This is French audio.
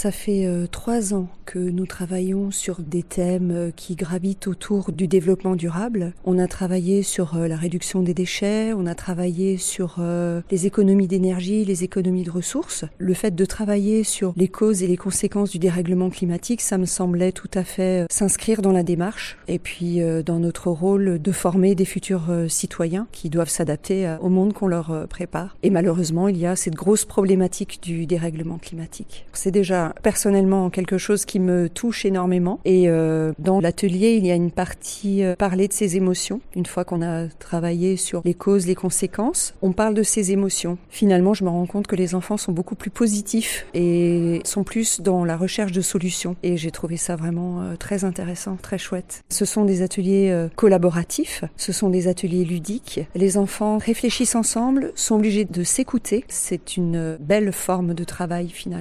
Ça fait euh, trois ans que nous travaillons sur des thèmes euh, qui gravitent autour du développement durable. On a travaillé sur euh, la réduction des déchets, on a travaillé sur les économies d'énergie, les économies de ressources. Le fait de travailler sur les causes et les conséquences du dérèglement climatique, ça me semblait tout à fait s'inscrire dans la démarche et puis dans notre rôle de former des futurs citoyens qui doivent s'adapter au monde qu'on leur prépare. Et malheureusement, il y a cette grosse problématique du dérèglement climatique. C'est déjà personnellement quelque chose qui me touche énormément. Et euh, dans l'atelier, il y a une partie euh, parler de ses émotions. Une fois qu'on a travaillé sur les causes, les conséquences, on parle de ses émotions. Finalement, je me rends compte que les enfants sont beaucoup plus positifs et sont plus dans la recherche de solutions. Et j'ai trouvé ça vraiment euh, très intéressant, très chouette. Ce sont des ateliers euh, collaboratifs, ce sont des ateliers ludiques. Les enfants réfléchissent ensemble, sont obligés de s'écouter. C'est une belle forme de travail finalement.